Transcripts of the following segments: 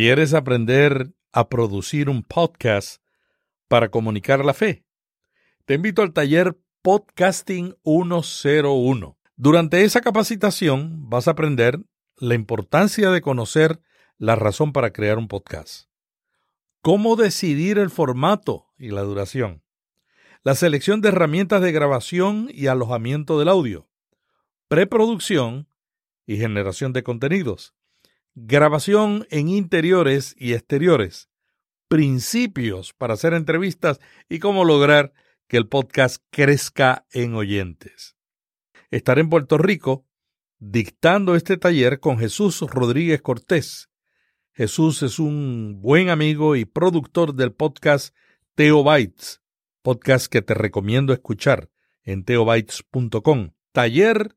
¿Quieres aprender a producir un podcast para comunicar la fe? Te invito al taller Podcasting 101. Durante esa capacitación vas a aprender la importancia de conocer la razón para crear un podcast, cómo decidir el formato y la duración, la selección de herramientas de grabación y alojamiento del audio, preproducción y generación de contenidos, grabación en interiores y exteriores, principios para hacer entrevistas y cómo lograr que el podcast crezca en oyentes. Estaré en Puerto Rico dictando este taller con Jesús Rodríguez Cortés. Jesús es un buen amigo y productor del podcast Teobytes, podcast que te recomiendo escuchar en teobytes.com. Taller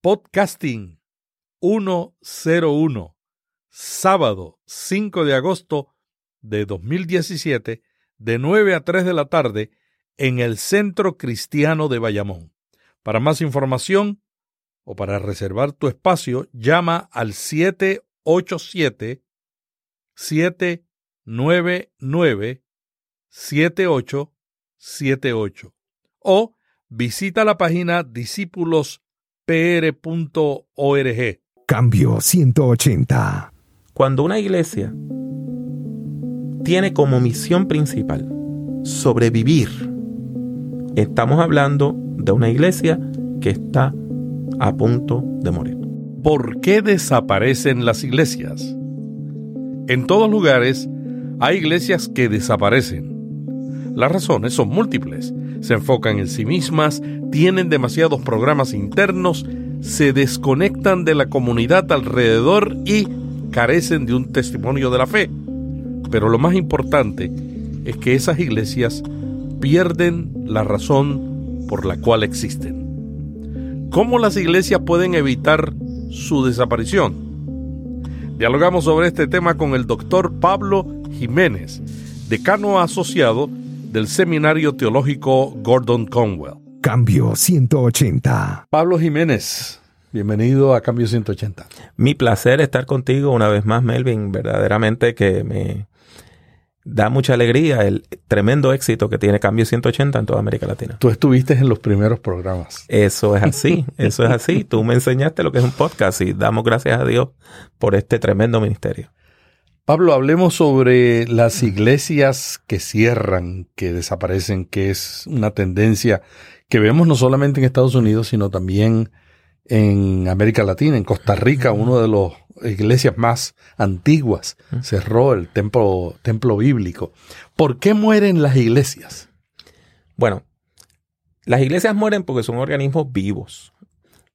Podcasting 101, sábado 5 de agosto de 2017, de 9 a 3 de la tarde, en el Centro Cristiano de Bayamón. Para más información o para reservar tu espacio, llama al 787 799 7878 o visita la página discípulospr.org. Cambio 180. Cuando una iglesia tiene como misión principal sobrevivir, estamos hablando de una iglesia que está a punto de morir. ¿Por qué desaparecen las iglesias? En todos lugares hay iglesias que desaparecen. Las razones son múltiples. Se enfocan en sí mismas, tienen demasiados programas internos, se desconectan de la comunidad alrededor y carecen de un testimonio de la fe. Pero lo más importante es que esas iglesias pierden la razón por la cual existen. ¿Cómo las iglesias pueden evitar su desaparición? Dialogamos sobre este tema con el doctor Pablo Jiménez, decano asociado del Seminario Teológico Gordon Conwell. Cambio 180. Pablo Jiménez, bienvenido a Cambio 180. Mi placer estar contigo una vez más, Melvin. Verdaderamente que me da mucha alegría el tremendo éxito que tiene Cambio 180 en toda América Latina. Tú estuviste en los primeros programas. Eso es así, eso es así. Tú me enseñaste lo que es un podcast y damos gracias a Dios por este tremendo ministerio. Pablo, hablemos sobre las iglesias que cierran, que desaparecen, que es una tendencia que vemos no solamente en Estados Unidos, sino también en América Latina, en Costa Rica, uno de los iglesias más antiguas cerró el templo, templo bíblico. ¿Por qué mueren las iglesias? Bueno, las iglesias mueren porque son organismos vivos.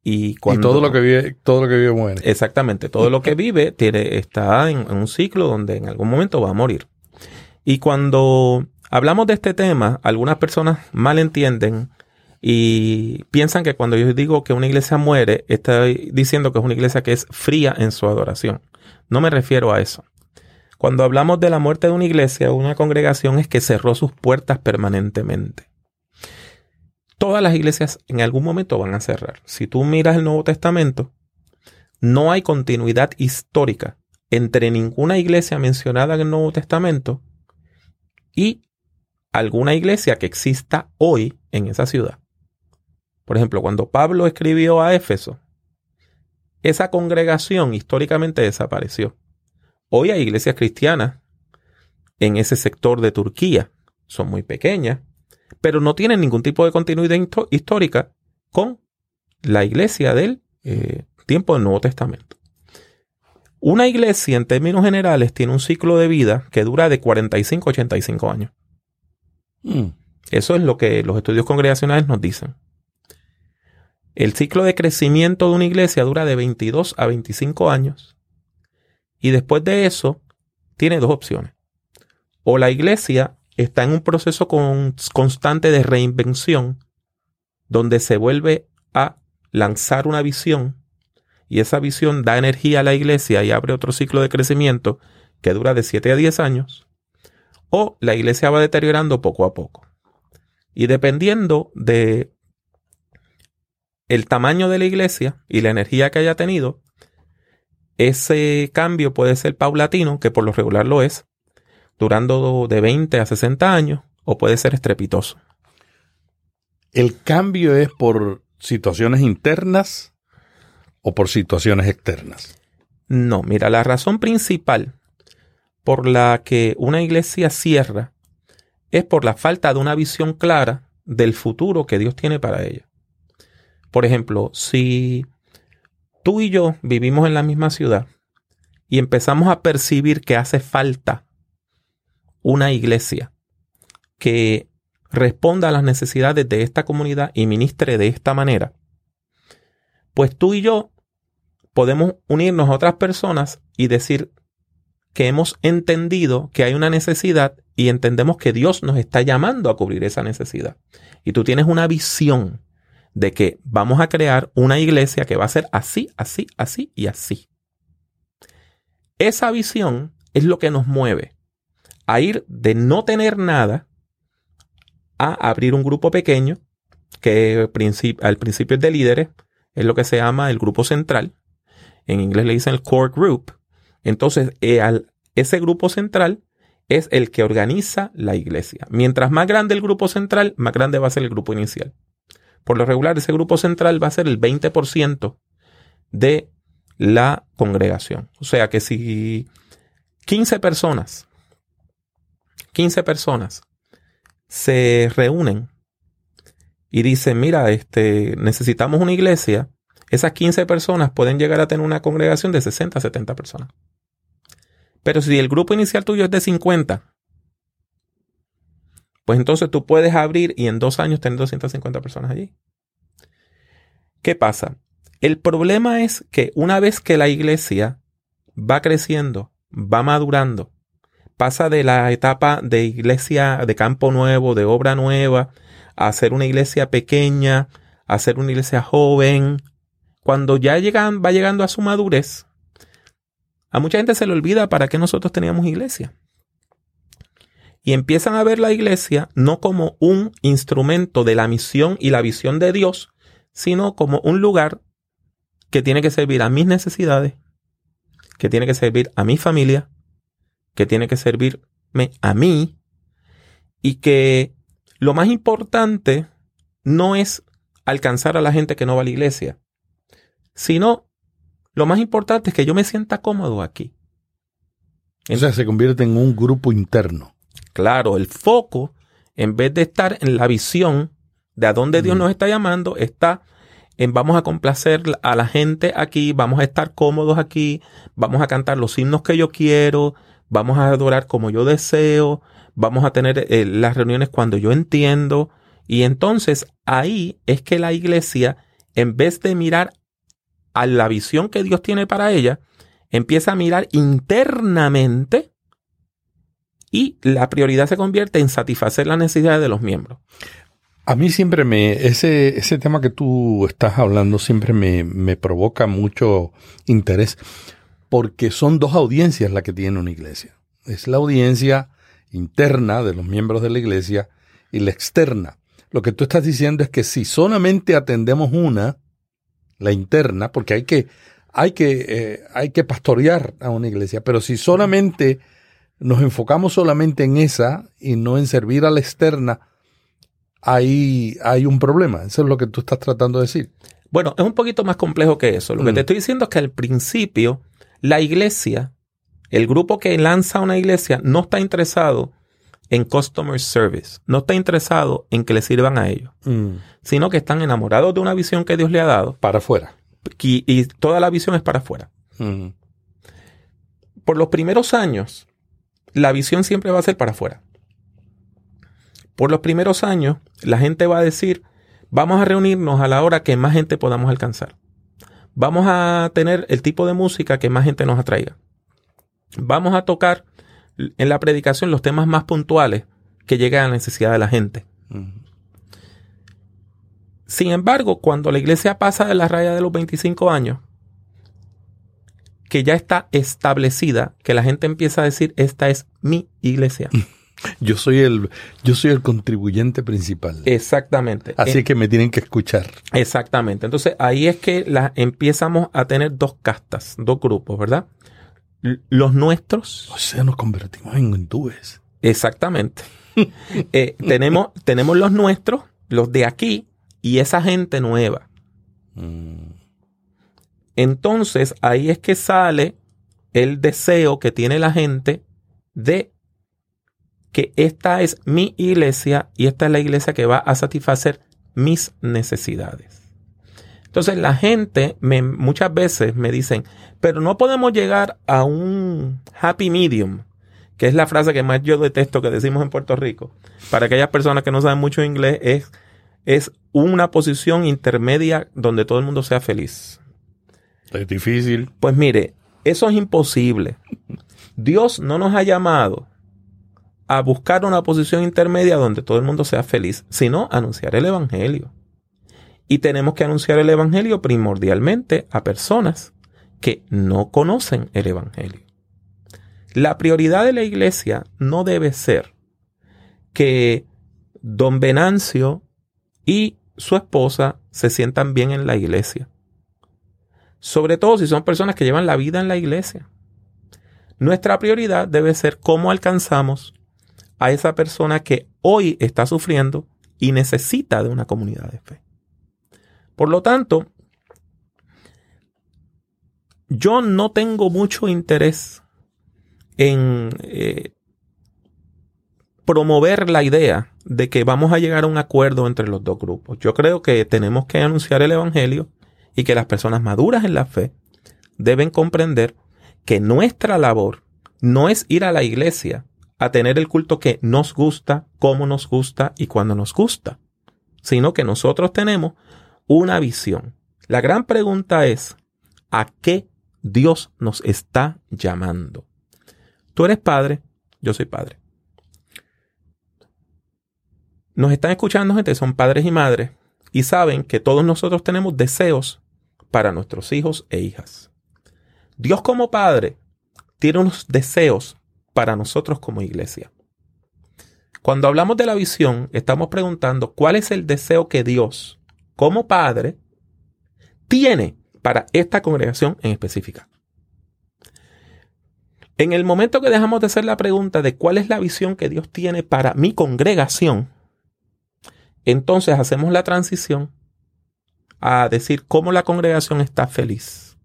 Y, cuando, todo lo que vive, todo lo que vive muere. Exactamente, todo lo que vive tiene, está en, en un ciclo donde en algún momento va a morir. Y cuando hablamos de este tema, algunas personas malentienden y piensan que cuando yo digo que una iglesia muere, estoy diciendo que es una iglesia que es fría en su adoración. No me refiero a eso. Cuando hablamos de la muerte de una iglesia o una congregación es que cerró sus puertas permanentemente. Todas las iglesias en algún momento van a cerrar. Si tú miras el Nuevo Testamento, no hay continuidad histórica entre ninguna iglesia mencionada en el Nuevo Testamento y alguna iglesia que exista hoy en esa ciudad. Por ejemplo, cuando Pablo escribió a Éfeso, esa congregación históricamente desapareció. Hoy hay iglesias cristianas en ese sector de Turquía. Son muy pequeñas, pero no tienen ningún tipo de continuidad histórica con la iglesia del eh, tiempo del Nuevo Testamento. Una iglesia, en términos generales, tiene un ciclo de vida que dura de 45 a 85 años. Mm. Eso es lo que los estudios congregacionales nos dicen. El ciclo de crecimiento de una iglesia dura de 22 a 25 años. Y después de eso, tiene dos opciones. O la iglesia está en un proceso constante de reinvención, donde se vuelve a lanzar una visión y esa visión da energía a la iglesia y abre otro ciclo de crecimiento que dura de 7 a 10 años, o la iglesia va deteriorando poco a poco. Y dependiendo de el tamaño de la iglesia y la energía que haya tenido, ese cambio puede ser paulatino, que por lo regular lo es, durando de 20 a 60 años, o puede ser estrepitoso. ¿El cambio es por situaciones internas o por situaciones externas? No, mira, la razón principal por la que una iglesia cierra es por la falta de una visión clara del futuro que Dios tiene para ella. Por ejemplo, si tú y yo vivimos en la misma ciudad y empezamos a percibir que hace falta una iglesia que responda a las necesidades de esta comunidad y ministre de esta manera, pues tú y yo podemos unirnos a otras personas y decir que hemos entendido que hay una necesidad y entendemos que Dios nos está llamando a cubrir esa necesidad. Y tú tienes una visión de que vamos a crear una iglesia que va a ser así, así, así y así. Esa visión es lo que nos mueve a ir de no tener nada a abrir un grupo pequeño, que al principio es de líderes, es lo que se llama el grupo central. En inglés le dicen el core group. Entonces, eh, ese grupo central es el que organiza la iglesia. Mientras más grande el grupo central, más grande va a ser el grupo inicial. Por lo regular, ese grupo central va a ser el 20% de la congregación. O sea que si 15 personas, 15 personas se reúnen y dicen, mira, este, necesitamos una iglesia, esas 15 personas pueden llegar a tener una congregación de 60 a 70 personas. Pero si el grupo inicial tuyo es de 50, pues entonces tú puedes abrir y en dos años tener 250 personas allí. ¿Qué pasa? El problema es que una vez que la iglesia va creciendo, va madurando, pasa de la etapa de iglesia de campo nuevo, de obra nueva, a ser una iglesia pequeña, a ser una iglesia joven, cuando ya llegan, va llegando a su madurez, a mucha gente se le olvida para qué nosotros teníamos iglesia y empiezan a ver la iglesia no como un instrumento de la misión y la visión de Dios, sino como un lugar que tiene que servir a mis necesidades, que tiene que servir a mi familia, que tiene que servirme a mí, y que lo más importante no es alcanzar a la gente que no va a la iglesia, sino lo más importante es que yo me sienta cómodo aquí. O sea, se convierte en un grupo interno. Claro, el foco, en vez de estar en la visión de a dónde Dios nos está llamando, está en vamos a complacer a la gente aquí, vamos a estar cómodos aquí, vamos a cantar los himnos que yo quiero, vamos a adorar como yo deseo, vamos a tener eh, las reuniones cuando yo entiendo. Y entonces ahí es que la iglesia, en vez de mirar a la visión que Dios tiene para ella, empieza a mirar internamente y la prioridad se convierte en satisfacer las necesidades de los miembros. A mí siempre me, ese, ese tema que tú estás hablando siempre me, me provoca mucho interés porque son dos audiencias las que tiene una iglesia. Es la audiencia interna de los miembros de la iglesia y la externa. Lo que tú estás diciendo es que si solamente atendemos una, la interna, porque hay que, hay que, eh, hay que pastorear a una iglesia, pero si solamente nos enfocamos solamente en esa y no en servir a la externa, ahí hay un problema. Eso es lo que tú estás tratando de decir. Bueno, es un poquito más complejo que eso. Lo que te estoy diciendo es que al principio la iglesia, el grupo que lanza una iglesia, no está interesado en customer service, no está interesado en que le sirvan a ellos, mm. sino que están enamorados de una visión que Dios le ha dado. Para afuera. Y, toda la visión es para afuera. Mm. Por los primeros años, la visión siempre va a ser para afuera. Por los primeros años, la gente va a decir, vamos a reunirnos a la hora que más gente podamos alcanzar. Vamos a tener el tipo de música que más gente nos atraiga. Vamos a tocar en la predicación los temas más puntuales que lleguen a la necesidad de la gente. Sin embargo, cuando la iglesia pasa de la raya de los 25 años, que ya está establecida, que la gente empieza a decir, esta es mi iglesia. Yo soy el, yo soy el contribuyente principal. Exactamente. Así Eh, que me tienen que escuchar. Exactamente. Entonces ahí es que la, empezamos a tener dos castas, dos grupos, ¿verdad? Los nuestros. O sea, nos convertimos en hindúes. Exactamente. Eh, tenemos, tenemos los nuestros, los de aquí, y esa gente nueva. Mm. Entonces ahí es que sale el deseo que tiene la gente de que esta es mi iglesia y esta es la iglesia que va a satisfacer mis necesidades. Entonces la gente me, muchas veces me dicen, pero no podemos llegar a un happy medium, que es la frase que más yo detesto que decimos en Puerto Rico. Para aquellas personas que no saben mucho inglés, es, es una posición intermedia donde todo el mundo sea feliz. Es difícil. Pues mire, eso es imposible. Dios no nos ha llamado a buscar una posición intermedia donde todo el mundo sea feliz, sino anunciar el Evangelio. Y tenemos que anunciar el Evangelio primordialmente a personas que no conocen el Evangelio. La prioridad de la iglesia no debe ser que don Venancio y su esposa se sientan bien en la iglesia. Sobre todo si son personas que llevan la vida en la iglesia. Nuestra prioridad debe ser cómo alcanzamos a esa persona que hoy está sufriendo y necesita de una comunidad de fe. Por lo tanto, yo no tengo mucho interés en eh, promover la idea de que vamos a llegar a un acuerdo entre los dos grupos. Yo creo que tenemos que anunciar el Evangelio y que las personas maduras en la fe deben comprender que nuestra labor no es ir a la iglesia a tener el culto que nos gusta, cómo nos gusta y cuando nos gusta, sino que nosotros tenemos una visión. La gran pregunta es, ¿a qué Dios nos está llamando? Tú eres padre, yo soy padre. Nos están escuchando gente, son padres y madres, y saben que todos nosotros tenemos deseos para nuestros hijos e hijas. Dios como Padre tiene unos deseos para nosotros como iglesia. Cuando hablamos de la visión, estamos preguntando cuál es el deseo que Dios, como Padre, tiene para esta congregación en específica. En el momento que dejamos de hacer la pregunta de cuál es la visión que Dios tiene para mi congregación, entonces hacemos la transición a decir cómo la congregación está feliz.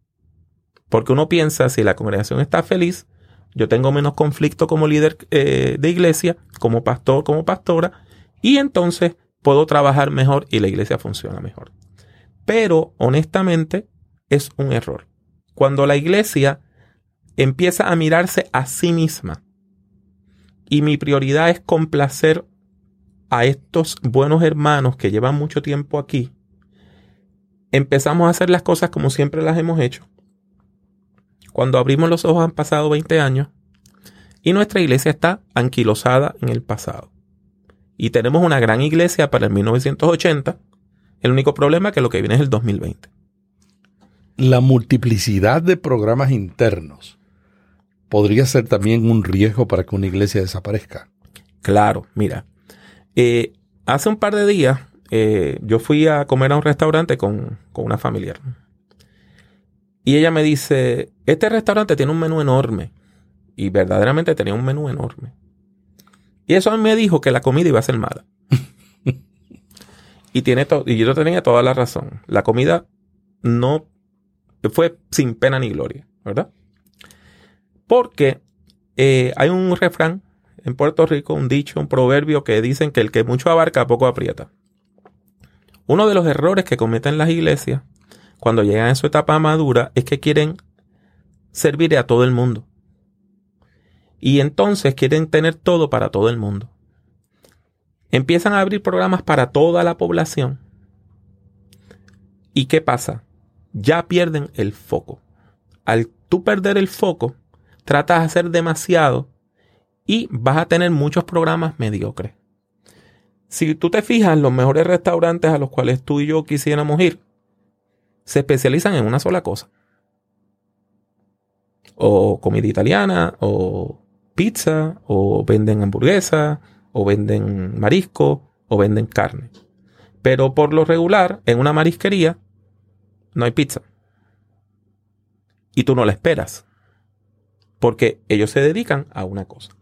Porque uno piensa, si la congregación está feliz, yo tengo menos conflicto como líder eh, de iglesia, como pastor, como pastora, y entonces puedo trabajar mejor y la iglesia funciona mejor. Pero honestamente es un error. Cuando la iglesia empieza a mirarse a sí misma y mi prioridad es complacer a estos buenos hermanos que llevan mucho tiempo aquí, empezamos a hacer las cosas como siempre las hemos hecho. Cuando abrimos los ojos han pasado 20 años y nuestra iglesia está anquilosada en el pasado. Y tenemos una gran iglesia para el 1980. El único problema es que lo que viene es el 2020. La multiplicidad de programas internos podría ser también un riesgo para que una iglesia desaparezca. Claro, mira. eh, hace un par de días eh, yo fui a comer a un restaurante con, con una familiar. Y ella me dice, este restaurante tiene un menú enorme. Y verdaderamente tenía un menú enorme. Y eso a mí me dijo que la comida iba a ser mala. y, tiene y yo tenía toda la razón. La comida no fue sin pena ni gloria, ¿verdad? Porque eh, hay un refrán en Puerto Rico, un dicho, un proverbio que dicen que el que mucho abarca, poco aprieta. Uno de los errores que cometen las iglesias cuando llegan a su etapa madura es que quieren servir a todo el mundo. Y entonces quieren tener todo para todo el mundo. Empiezan a abrir programas para toda la población. ¿Y qué pasa? Ya pierden el foco. Al tú perder el foco, tratas de hacer demasiado y vas a tener muchos programas mediocres. Si tú te fijas, los mejores restaurantes a los cuales tú y yo quisiéramos ir se especializan en una sola cosa. O comida italiana, o pizza, o venden hamburguesa, o venden marisco, o venden carne. Pero por lo regular, en una marisquería, no hay pizza. Y tú no la esperas. Porque ellos se dedican a una cosa.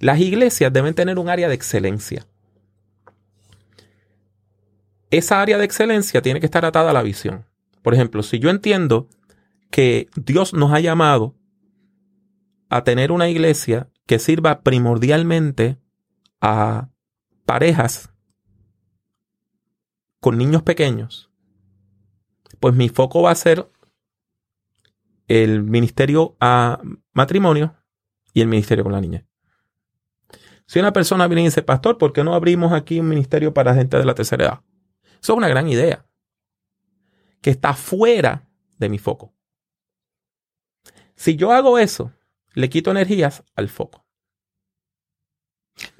Las iglesias deben tener un área de excelencia. Esa área de excelencia tiene que estar atada a la visión. Por ejemplo, si yo entiendo que Dios nos ha llamado a tener una iglesia que sirva primordialmente a parejas con niños pequeños, pues mi foco va a ser el ministerio a matrimonio y el ministerio con la niña. Si una persona viene y dice, pastor, ¿por qué no abrimos aquí un ministerio para gente de la tercera edad? Eso es una gran idea, que está fuera de mi foco. Si yo hago eso, le quito energías al foco.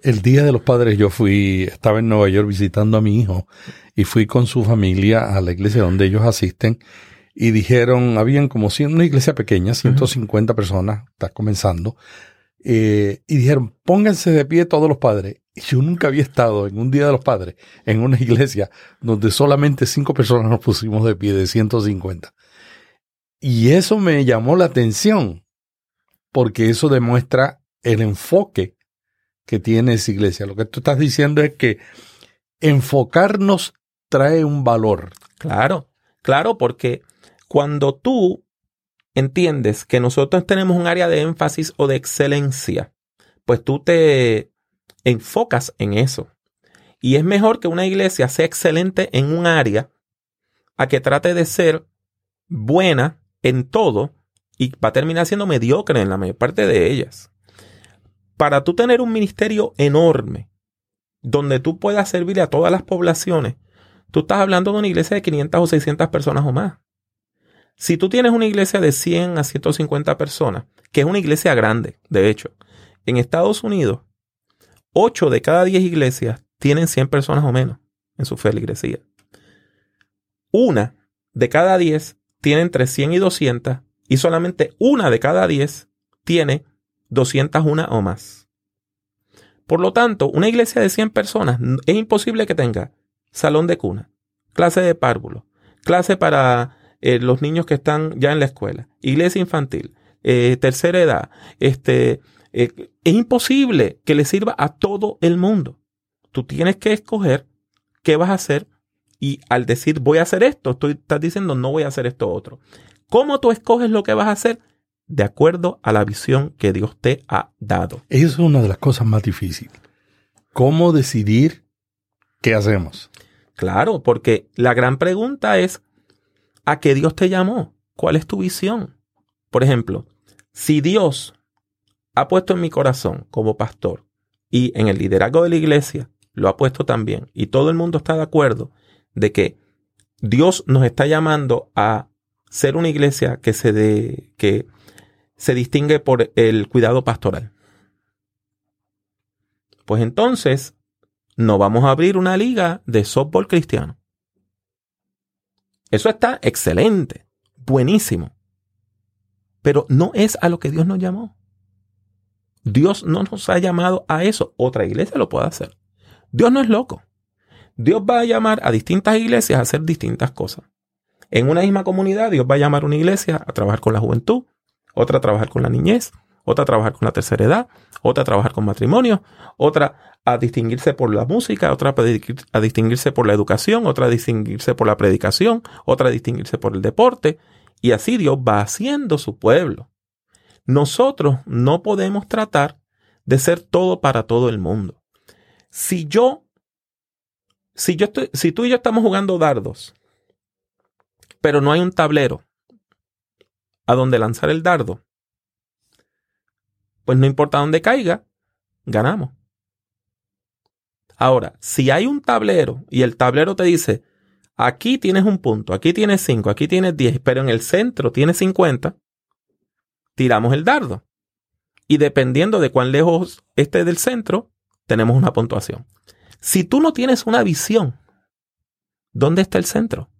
El día de los padres yo fui, estaba en Nueva York visitando a mi hijo y fui con su familia a la iglesia donde ellos asisten y dijeron, habían como una iglesia pequeña, 150 personas, está comenzando, eh, y dijeron, pónganse de pie todos los padres. Yo nunca había estado en un Día de los Padres en una iglesia donde solamente cinco personas nos pusimos de pie de 150. Y eso me llamó la atención, porque eso demuestra el enfoque que tiene esa iglesia. Lo que tú estás diciendo es que enfocarnos trae un valor. Claro, claro, porque cuando tú entiendes que nosotros tenemos un área de énfasis o de excelencia, pues tú te enfocas en eso. Y es mejor que una iglesia sea excelente en un área a que trate de ser buena en todo y va a terminar siendo mediocre en la mayor parte de ellas. Para tú tener un ministerio enorme, donde tú puedas servir a todas las poblaciones, tú estás hablando de una iglesia de 500 o 600 personas o más. Si tú tienes una iglesia de 100 a 150 personas, que es una iglesia grande, de hecho, en Estados Unidos, 8 de cada 10 iglesias tienen 100 personas o menos en su feligresía. Una de cada 10 tiene entre 100 y 200 y solamente una de cada 10 tiene 201 o más. Por lo tanto, una iglesia de 100 personas es imposible que tenga salón de cuna, clase de párvulo, clase para eh, los niños que están ya en la escuela, iglesia infantil, eh, tercera edad. Este, eh, es imposible que le sirva a todo el mundo. Tú tienes que escoger qué vas a hacer y al decir voy a hacer esto, estoy, estás diciendo no voy a hacer esto otro. ¿Cómo tú escoges lo que vas a hacer? De acuerdo a la visión que Dios te ha dado. Eso es una de las cosas más difíciles. ¿Cómo decidir qué hacemos? Claro, porque la gran pregunta es, a qué Dios te llamó. ¿Cuál es tu visión? Por ejemplo, si Dios ha puesto en mi corazón como pastor y en el liderazgo de la iglesia lo ha puesto también y todo el mundo está de acuerdo de que Dios nos está llamando a ser una iglesia que se, que se distingue por el cuidado pastoral. Pues entonces no vamos a abrir una liga de softball cristiano. Eso está excelente, buenísimo. Pero no es a lo que Dios nos llamó. Dios no nos ha llamado a eso. Otra iglesia lo puede hacer. Dios no es loco. Dios va a llamar a distintas iglesias a hacer distintas cosas. En una misma comunidad, Dios va a llamar a una iglesia a trabajar con la juventud, otra a trabajar con la niñez, otra a trabajar con la tercera edad, otra a trabajar con matrimonio, otra a distinguirse por la música, otra a distinguirse por la educación, otra a distinguirse por la predicación, otra a distinguirse por el deporte. Y así Dios va haciendo su pueblo. Nosotros no podemos tratar de ser todo para todo el mundo. Si yo, si yo estoy, si tú y yo estamos jugando dardos, pero no hay un tablero a donde lanzar el dardo, pues no importa dónde caiga, ganamos. Ahora, si hay un tablero y el tablero te dice, aquí tienes un punto, aquí tienes cinco, aquí tienes diez, pero en el centro tienes 50, tiramos el dardo. Y dependiendo de cuán lejos esté del centro, tenemos una puntuación. Si tú no tienes una visión, ¿dónde está el centro?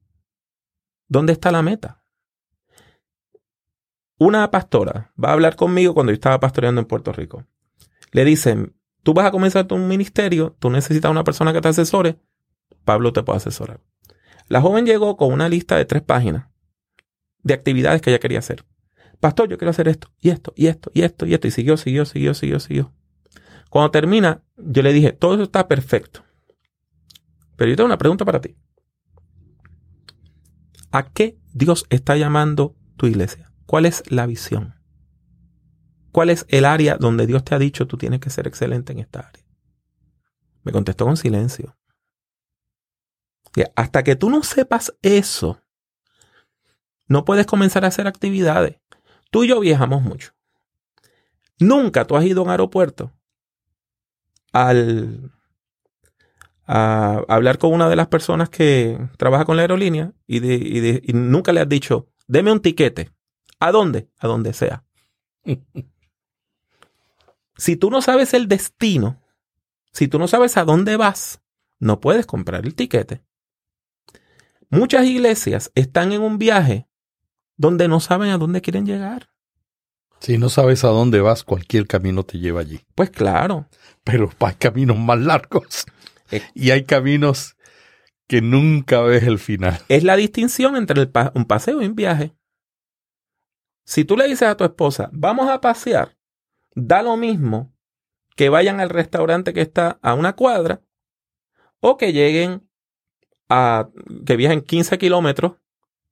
¿Dónde está la meta? una pastora va a hablar conmigo cuando yo estaba pastoreando en Puerto Rico. Le dicen, tú vas a comenzar tu ministerio, tú necesitas una persona que te asesore, Pablo te puede asesorar. La joven llegó con una lista de tres páginas de actividades que ella quería hacer. Pastor, yo quiero hacer esto, y esto, y esto, y esto, y esto. Y siguió, siguió, siguió, siguió, siguió. Cuando termina, yo le dije, todo eso está perfecto. Pero yo tengo una pregunta para ti. ¿A qué Dios está llamando tu iglesia? ¿Cuál es la visión? ¿Cuál es el área donde Dios te ha dicho tú tienes que ser excelente en esta área? Me contestó con silencio. hasta que tú no sepas eso, no puedes comenzar a hacer actividades. Tú y yo viajamos mucho. Nunca tú has ido a un aeropuerto al a hablar con una de las personas que trabaja con la aerolínea y, y nunca le has dicho, deme un tiquete. ¿A dónde? A donde sea. si tú no sabes el destino, si tú no sabes a dónde vas, no puedes comprar el tiquete. Muchas iglesias están en un viaje donde no saben a dónde quieren llegar. Si no sabes a dónde vas, cualquier camino te lleva allí. Pues claro. Pero hay caminos más largos. Eh. Y hay caminos que nunca ves el final. Es la distinción entre un paseo y un viaje. Si tú le dices a tu esposa, vamos a pasear, da lo mismo que vayan al restaurante que está a una cuadra o que lleguen a, que viajen 15 kilómetros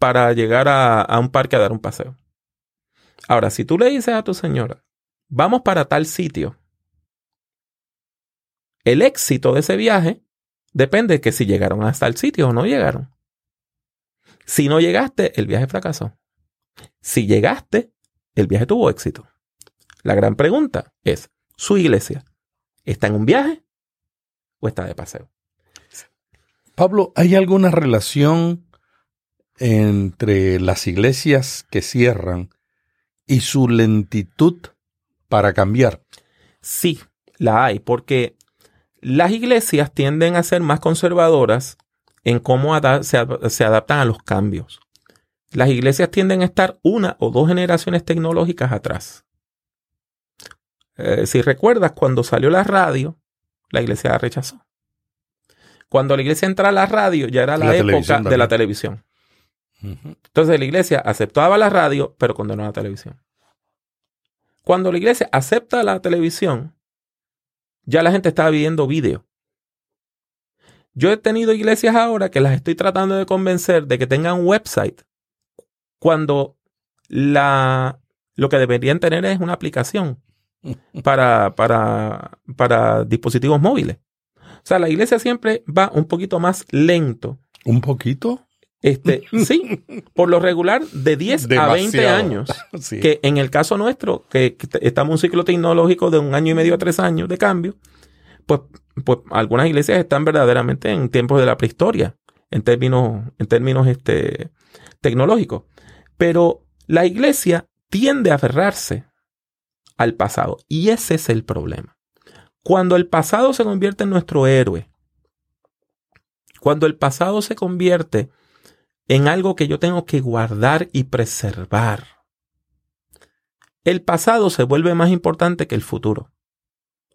para llegar a, un parque a dar un paseo. Ahora, si tú le dices a tu señora, vamos para tal sitio, el éxito de ese viaje depende de que si llegaron hasta el sitio o no llegaron. Si no llegaste, el viaje fracasó. Si llegaste, el viaje tuvo éxito. La gran pregunta es, ¿su iglesia está en un viaje o está de paseo? Pablo, ¿hay alguna relación entre las iglesias que cierran y su lentitud para cambiar? Sí, la hay, porque las iglesias tienden a ser más conservadoras en cómo se, adaptan a los cambios. Las iglesias tienden a estar una o dos generaciones tecnológicas atrás. Eh, si recuerdas, cuando salió la radio, la iglesia la rechazó. Cuando la iglesia entra a la radio, ya era la, época de la televisión. Entonces la iglesia aceptaba la radio, pero condenó la televisión. Cuando la iglesia acepta la televisión, ya la gente estaba viendo vídeo. Yo he tenido iglesias ahora que las estoy tratando de convencer de que tengan un website cuando la, lo que deberían tener es una aplicación para, para, para dispositivos móviles. O sea, la iglesia siempre va un poquito más lento. ¿Un poquito? Este, sí, por lo regular de 10 a 20 años. Que en el caso nuestro, que, estamos en un ciclo tecnológico de un año y medio a tres años de cambio, pues, pues algunas iglesias están verdaderamente en tiempos de la prehistoria, en términos, en términos este, tecnológicos. Pero la iglesia tiende a aferrarse al pasado. Y ese es el problema. Cuando el pasado se convierte en nuestro héroe, cuando el pasado se convierte en algo que yo tengo que guardar y preservar. El pasado se vuelve más importante que el futuro.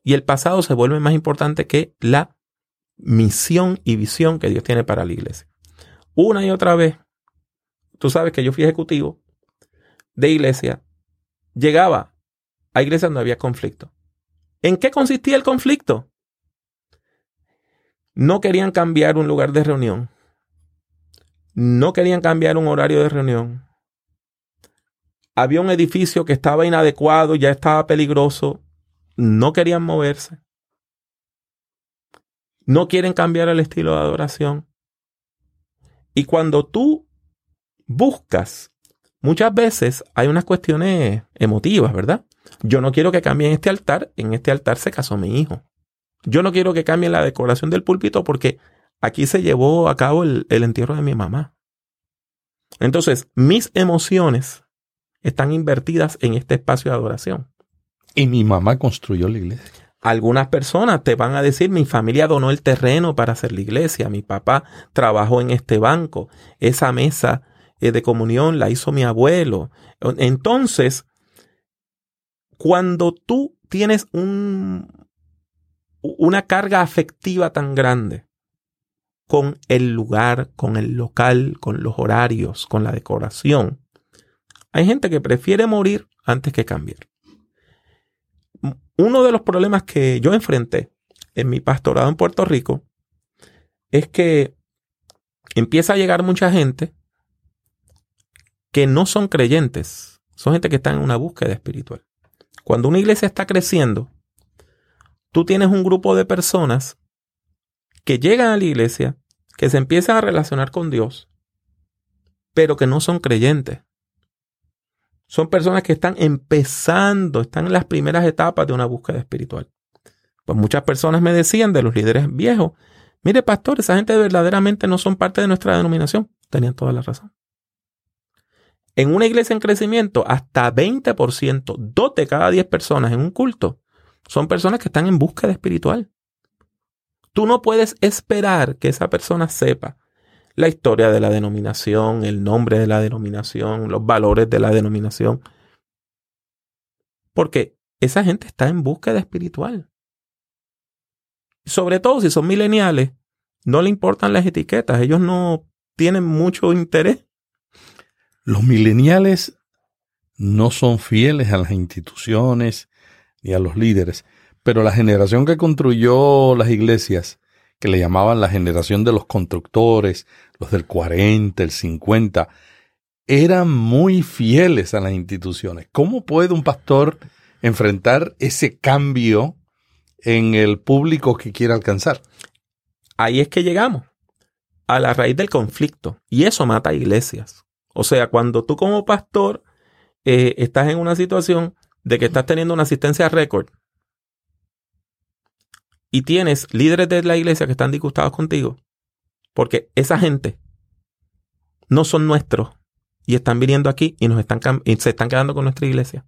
Y el pasado se vuelve más importante que la misión y visión que Dios tiene para la iglesia. Una y otra vez, tú sabes que yo fui ejecutivo de iglesia, llegaba a iglesias donde había conflicto. ¿En qué consistía el conflicto? No querían cambiar un lugar de reunión no querían cambiar un horario de reunión. Había un edificio que estaba inadecuado, ya estaba peligroso. No querían moverse. No quieren cambiar el estilo de adoración. Y cuando tú buscas, muchas veces hay unas cuestiones emotivas, ¿verdad? Yo no quiero que cambien este altar. En este altar se casó mi hijo. Yo no quiero que cambien la decoración del púlpito porque aquí se llevó a cabo el, entierro de mi mamá. Entonces, mis emociones están invertidas en este espacio de adoración. Y mi mamá construyó la iglesia. Algunas personas te van a decir, mi familia donó el terreno para hacer la iglesia, mi papá trabajó en este banco, esa mesa eh, de comunión la hizo mi abuelo. Entonces, cuando tú tienes un, una carga afectiva tan grande con el lugar, con el local, con los horarios, con la decoración, hay gente que prefiere morir antes que cambiar. Uno de los problemas que yo enfrenté en mi pastorado en Puerto Rico es que empieza a llegar mucha gente que no son creyentes, son gente que está en una búsqueda espiritual. Cuando una iglesia está creciendo, tú tienes un grupo de personas que llegan a la iglesia, que se empiezan a relacionar con Dios, pero que no son creyentes. Son personas que están empezando, están en las primeras etapas de una búsqueda espiritual. Pues muchas personas me decían de los líderes viejos, mire pastor, esa gente verdaderamente no son parte de nuestra denominación. Tenían toda la razón. En una iglesia en crecimiento, hasta 20%, dos de cada 10 personas en un culto, son personas que están en búsqueda espiritual. Tú no puedes esperar que esa persona sepa la historia de la denominación, el nombre de la denominación, los valores de la denominación. Porque esa gente está en búsqueda espiritual. Sobre todo si son mileniales, no le importan las etiquetas, ellos no tienen mucho interés los mileniales no son fieles a las instituciones ni a los líderes, pero la generación que construyó las iglesias, que le llamaban la generación de los constructores, los del 40, el 50, eran muy fieles a las instituciones. ¿Cómo puede un pastor enfrentar ese cambio en el público que quiere alcanzar? Ahí es que llegamos, a la raíz del conflicto, y eso mata a iglesias. O sea, cuando tú como pastor eh, estás en una situación de que estás teniendo una asistencia récord y tienes líderes de la iglesia que están disgustados contigo, porque esa gente no son nuestros y están viniendo aquí y, nos están, y se están quedando con nuestra iglesia.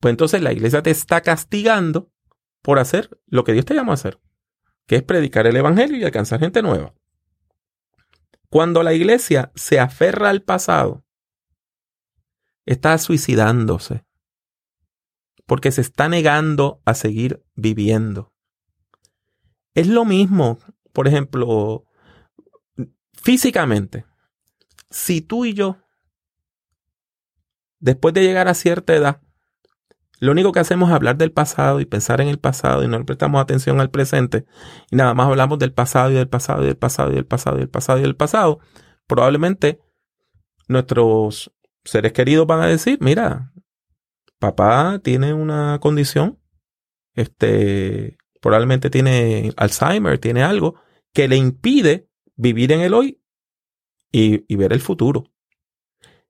Pues entonces la iglesia te está castigando por hacer lo que Dios te llamó a hacer, que es predicar el evangelio y alcanzar gente nueva. Cuando la iglesia se aferra al pasado, está suicidándose porque se está negando a seguir viviendo. Es lo mismo, por ejemplo, físicamente. Si tú y yo, después de llegar a cierta edad, lo único que hacemos es hablar del pasado y pensar en el pasado y no le prestamos atención al presente y nada más hablamos del pasado y del pasado y del pasado y del pasado y del pasado y del pasado. Probablemente nuestros seres queridos van a decir, mira, papá tiene una condición, este, probablemente tiene Alzheimer, tiene algo que le impide vivir en el hoy y, ver el futuro.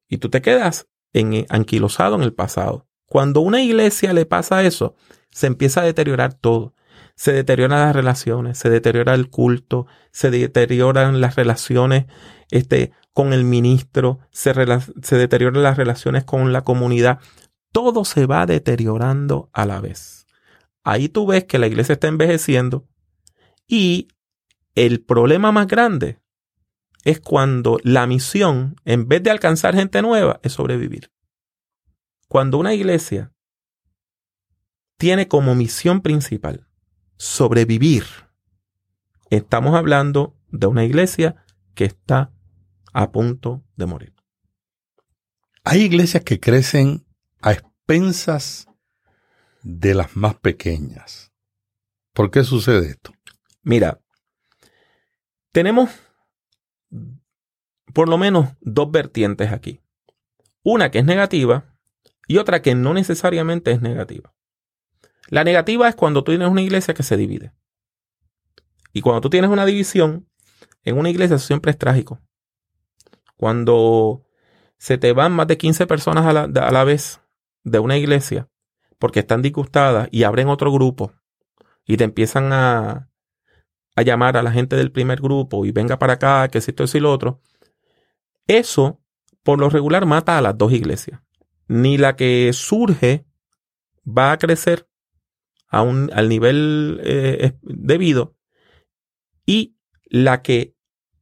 Y tú te quedas en, anquilosado en el pasado. Cuando una iglesia le pasa eso, se empieza a deteriorar todo. Se deterioran las relaciones, se deteriora el culto, se deterioran las relaciones este, con el ministro, se, se deterioran las relaciones con la comunidad. Todo se va deteriorando a la vez. Ahí tú ves que la iglesia está envejeciendo y el problema más grande es cuando la misión, en vez de alcanzar gente nueva, es sobrevivir. Cuando una iglesia tiene como misión principal sobrevivir, estamos hablando de una iglesia que está a punto de morir. Hay iglesias que crecen a expensas de las más pequeñas. ¿Por qué sucede esto? Mira, tenemos por lo menos dos vertientes aquí. Una que es negativa y otra que no necesariamente es negativa. La negativa es cuando tú tienes una iglesia que se divide. Y cuando tú tienes una división, en una iglesia siempre es trágico. Cuando se te van más de 15 personas a la, a la vez de una iglesia porque están disgustadas y abren otro grupo y te empiezan a, a llamar a la gente del primer grupo y venga para acá, que si esto es y lo otro, eso por lo regular mata a las dos iglesias. Ni la que surge va a crecer a un, al nivel eh, debido y la que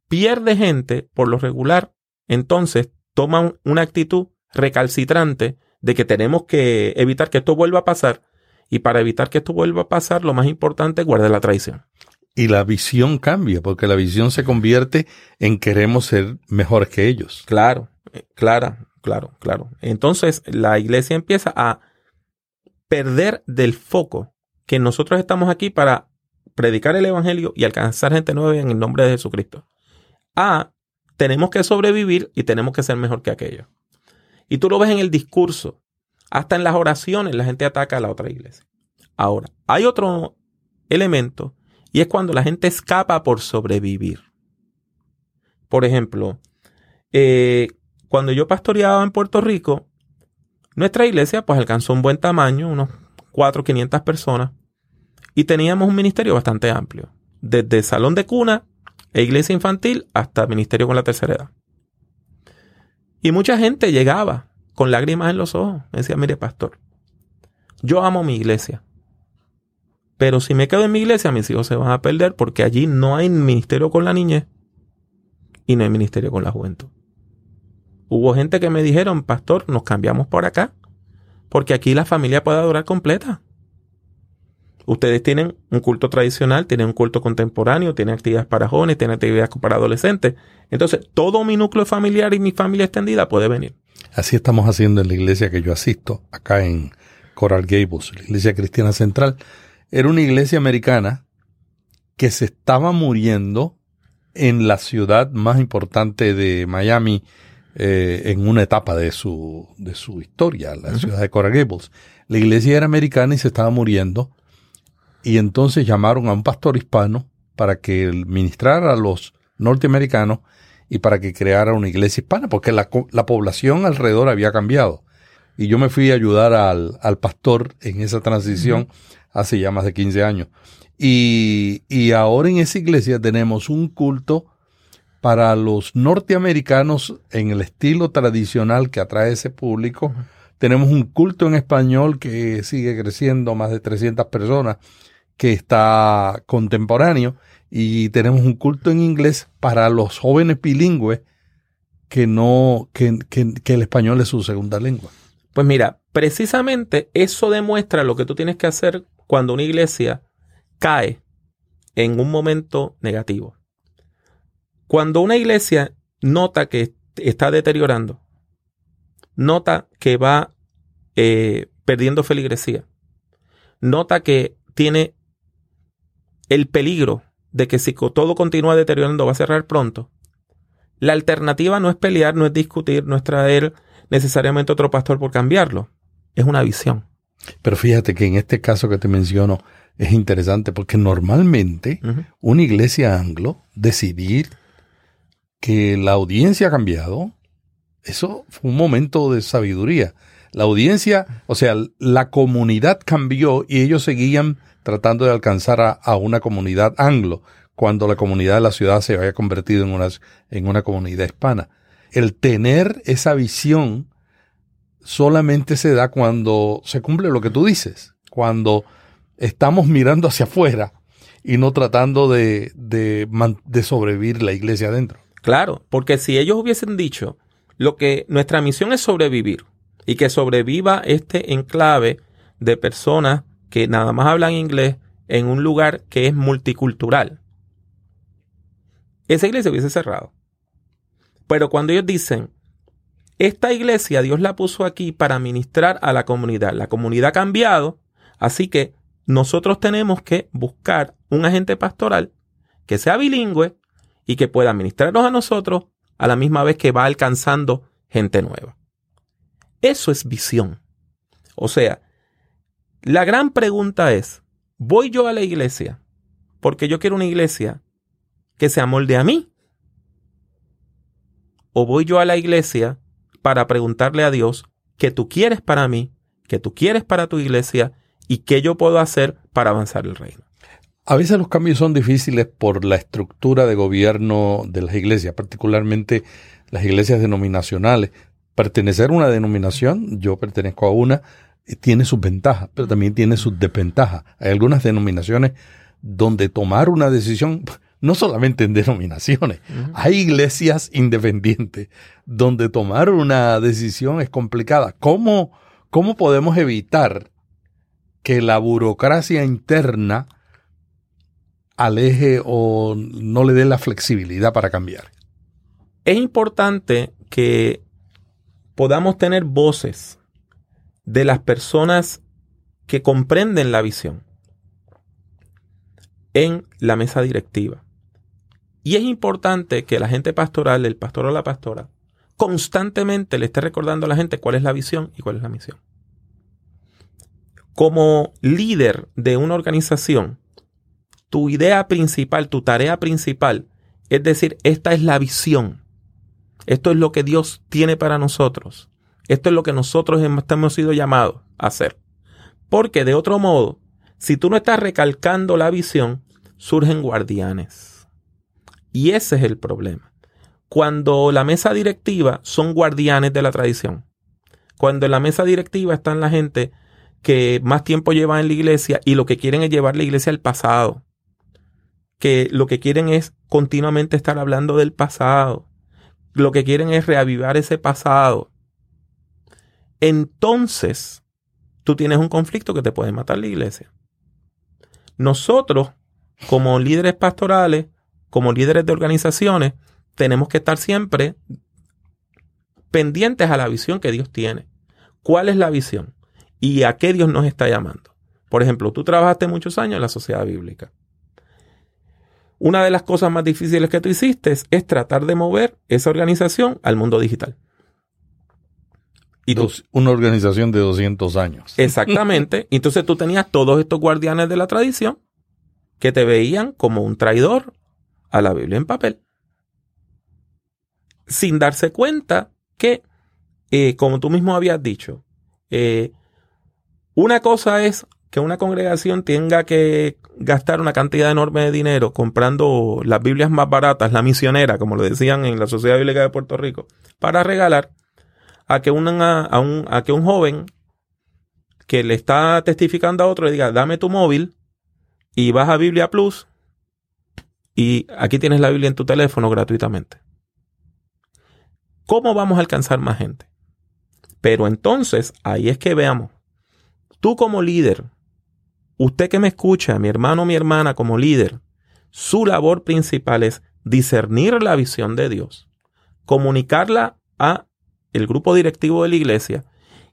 pierde gente por lo regular, entonces toman una actitud recalcitrante de que tenemos que evitar que esto vuelva a pasar. Y para evitar que esto vuelva a pasar, lo más importante es guardar la traición. Y la visión cambia, porque la visión se convierte en queremos ser mejores que ellos. Claro, eh, claro, claro, claro. Entonces la iglesia empieza a perder del foco que nosotros estamos aquí para predicar el evangelio y alcanzar gente nueva en el nombre de Jesucristo. A, tenemos que sobrevivir y tenemos que ser mejor que aquello. Y tú lo ves en el discurso. Hasta en las oraciones la gente ataca a la otra iglesia. Ahora, hay otro elemento y es cuando la gente escapa por sobrevivir. Por ejemplo, eh, cuando yo pastoreaba en Puerto Rico, nuestra iglesia pues alcanzó un buen tamaño, unos 400, 500 personas, y teníamos un ministerio bastante amplio, desde salón de cuna e iglesia infantil hasta ministerio con la tercera edad. Y mucha gente llegaba con lágrimas en los ojos. Me decía, mire, pastor, yo amo mi iglesia. Pero si me quedo en mi iglesia, mis hijos se van a perder porque allí no hay ministerio con la niñez y no hay ministerio con la juventud. Hubo gente que me dijeron, pastor, nos cambiamos por acá porque aquí la familia puede adorar completa. Ustedes tienen un culto tradicional, tienen un culto contemporáneo, tienen actividades para jóvenes, tienen actividades para adolescentes. Entonces, todo mi núcleo familiar y mi familia extendida puede venir. Así estamos haciendo en la iglesia que yo asisto, acá en Coral Gables, la iglesia cristiana central. Era una iglesia americana que se estaba muriendo en la ciudad más importante de Miami eh, en una etapa de su, de su historia, la ciudad de Coral Gables. La iglesia era americana y se estaba muriendo y entonces llamaron a un pastor hispano para que ministrara a los norteamericanos y para que creara una iglesia hispana, porque la, población alrededor había cambiado. Y yo me fui a ayudar al, pastor en esa transición hace ya más de 15 años. Y, y, ahora en esa iglesia tenemos un culto para los norteamericanos en el estilo tradicional que atrae ese público. Tenemos un culto en español que sigue creciendo, más de 300 personas que está contemporáneo y tenemos un culto en inglés para los jóvenes bilingües que no, que, que, el español es su segunda lengua. Pues mira, precisamente eso demuestra lo que tú tienes que hacer cuando una iglesia cae en un momento negativo. Cuando una iglesia nota que está deteriorando, nota que va eh, perdiendo feligresía, nota que tiene el peligro de que si todo continúa deteriorando va a cerrar pronto, la alternativa no es pelear, no es discutir, no es traer necesariamente otro pastor por cambiarlo. Es una visión. Pero fíjate que en este caso que te menciono es interesante porque normalmente una iglesia anglo decidir que la audiencia ha cambiado, eso fue un momento de sabiduría. La audiencia, o sea, la comunidad cambió y ellos seguían tratando de alcanzar a, una comunidad anglo, cuando la comunidad de la ciudad se había convertido en una, en una comunidad hispana. El tener esa visión solamente se da cuando se cumple lo que tú dices, cuando estamos mirando hacia afuera y no tratando de, de, de sobrevivir la iglesia adentro. Claro, porque si ellos hubiesen dicho lo que nuestra misión es sobrevivir y que sobreviva este enclave de personas que nada más hablan inglés en un lugar que es multicultural. Esa iglesia hubiese cerrado. Pero cuando ellos dicen, esta iglesia Dios la puso aquí para ministrar a la comunidad, la comunidad ha cambiado, así que nosotros tenemos que buscar un agente pastoral que sea bilingüe y que pueda ministrarnos a nosotros a la misma vez que va alcanzando gente nueva. Eso es visión. O sea, la gran pregunta es, ¿voy yo a la iglesia porque yo quiero una iglesia que se amolde a mí? ¿O voy yo a la iglesia para preguntarle a Dios qué tú quieres para mí, qué tú quieres para tu iglesia y qué yo puedo hacer para avanzar el reino? A veces los cambios son difíciles por la estructura de gobierno de las iglesias, particularmente las iglesias denominacionales. Pertenecer a una denominación, yo pertenezco a una, tiene sus ventajas, pero también tiene sus desventajas. Hay algunas denominaciones donde tomar una decisión no solamente en denominaciones, hay iglesias independientes donde tomar una decisión es complicada. ¿Cómo, cómo podemos evitar que la burocracia interna aleje o no le dé la flexibilidad para cambiar? Es importante que podamos tener voces de las personas que comprenden la visión en la mesa directiva. Y es importante que la gente pastoral, el pastor o la pastora, constantemente le esté recordando a la gente cuál es la visión y cuál es la misión. Como líder de una organización, tu idea principal, tu tarea principal, es decir, esta es la visión. Esto es lo que Dios tiene para nosotros. Esto es lo que nosotros hemos sido llamados a hacer. Porque de otro modo, si tú no estás recalcando la visión, surgen guardianes. Y ese es el problema. Cuando la mesa directiva son guardianes de la tradición. Cuando en la mesa directiva están la gente que más tiempo lleva en la iglesia y lo que quieren es llevar la iglesia al pasado. Que lo que quieren es continuamente estar hablando del pasado. Lo que quieren es reavivar ese pasado. Entonces, tú tienes un conflicto que te puede matar la iglesia. Nosotros, como líderes pastorales, como líderes de organizaciones, tenemos que estar siempre pendientes a la visión que Dios tiene. ¿Cuál es la visión? y a qué Dios nos está llamando. Por ejemplo, tú trabajaste muchos años en la sociedad bíblica. Una de las cosas más difíciles que tú hiciste es tratar de mover esa organización al mundo digital. Y una organización de 200 años. Exactamente. Entonces tú tenías todos estos guardianes de la tradición que te veían como un traidor a la Biblia en papel. Sin darse cuenta que, eh, como tú mismo habías dicho, eh, una cosa es que una congregación tenga que gastar una cantidad enorme de dinero comprando las Biblias más baratas, la misionera, como lo decían en la Sociedad Bíblica de Puerto Rico, para regalar a que, a, un, a que un joven que le está testificando a otro le diga, dame tu móvil y vas a Biblia Plus y aquí tienes la Biblia en tu teléfono gratuitamente. ¿Cómo vamos a alcanzar más gente? Pero entonces ahí es que veamos Tú como líder, usted que me escucha, mi hermano, mi hermana como líder, su labor principal es discernir la visión de Dios, comunicarla a el grupo directivo de la iglesia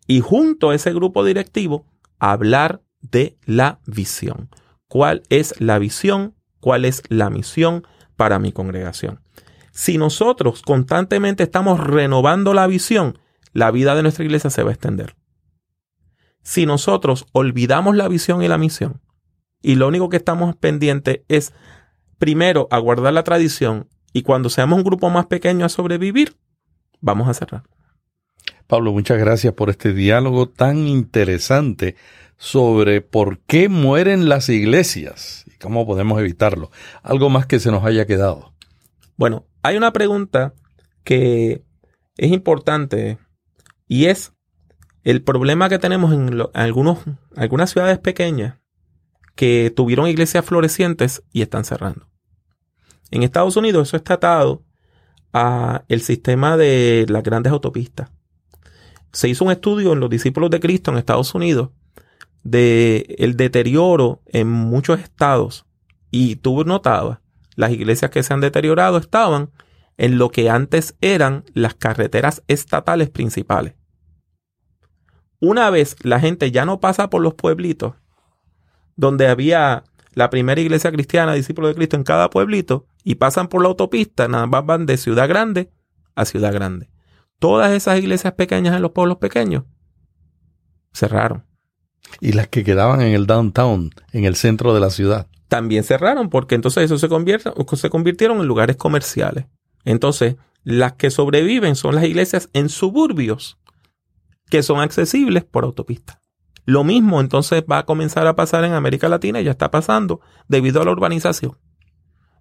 y junto a ese grupo directivo hablar de la visión. ¿Cuál es la visión? ¿Cuál es la misión para mi congregación? Si nosotros constantemente estamos renovando la visión, la vida de nuestra iglesia se va a extender si nosotros olvidamos la visión y la misión y lo único que estamos pendientes es primero a guardar la tradición y cuando seamos un grupo más pequeño a sobrevivir, vamos a cerrar. Pablo, muchas gracias por este diálogo tan interesante sobre por qué mueren las iglesias y cómo podemos evitarlo. Algo más que se nos haya quedado. Bueno, hay una pregunta que es importante y es el problema que tenemos en, algunos, algunas ciudades pequeñas que tuvieron iglesias florecientes y están cerrando. En Estados Unidos eso está atado a el sistema de las grandes autopistas. Se hizo un estudio en los discípulos de Cristo en Estados Unidos de el deterioro en muchos estados y tú notabas las iglesias que se han deteriorado estaban en lo que antes eran las carreteras estatales principales. Una vez la gente ya no pasa por los pueblitos, donde había la primera iglesia cristiana, discípulos de Cristo en cada pueblito, y pasan por la autopista, nada más van de ciudad grande a ciudad grande. Todas esas iglesias pequeñas en los pueblos pequeños cerraron. Y las que quedaban en el downtown, en el centro de la ciudad. También cerraron, porque entonces eso se, se convirtieron en lugares comerciales. Entonces, las que sobreviven son las iglesias en suburbios, que son accesibles por autopista. Lo mismo entonces va a comenzar a pasar en América Latina y ya está pasando debido a la urbanización.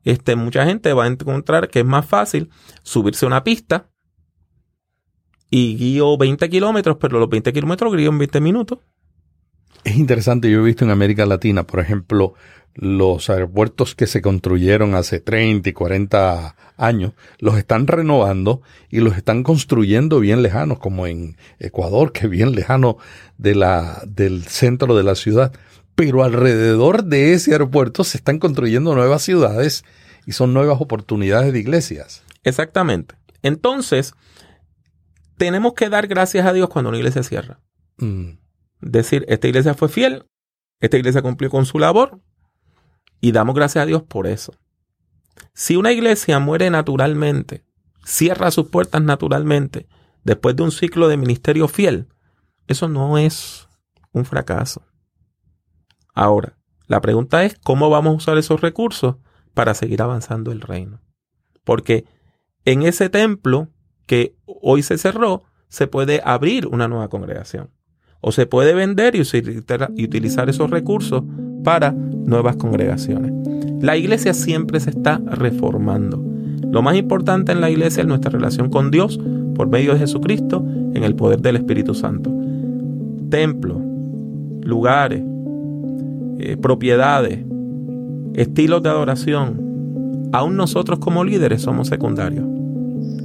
Este, mucha gente va a encontrar que es más fácil subirse a una pista y guío 20 kilómetros, pero los 20 kilómetros guío en 20 minutos. Es interesante, yo he visto en América Latina, por ejemplo, los aeropuertos que se construyeron hace 30 y 40 años, los están renovando y los están construyendo bien lejanos, como en Ecuador, que bien lejano de la, del centro de la ciudad. Pero alrededor de ese aeropuerto se están construyendo nuevas ciudades y son nuevas oportunidades de iglesias. Exactamente. Entonces, tenemos que dar gracias a Dios cuando una iglesia cierra. Mm. Decir, esta iglesia fue fiel, esta iglesia cumplió con su labor y damos gracias a Dios por eso. Si una iglesia muere naturalmente, cierra sus puertas naturalmente, después de un ciclo de ministerio fiel, eso no es un fracaso. Ahora, la pregunta es cómo vamos a usar esos recursos para seguir avanzando el reino. Porque en ese templo que hoy se cerró, se puede abrir una nueva congregación. O se puede vender y utilizar esos recursos para nuevas congregaciones. La iglesia siempre se está reformando. Lo más importante en la iglesia es nuestra relación con Dios por medio de Jesucristo en el poder del Espíritu Santo. Templos, lugares, eh, propiedades, estilos de adoración, aún nosotros como líderes somos secundarios.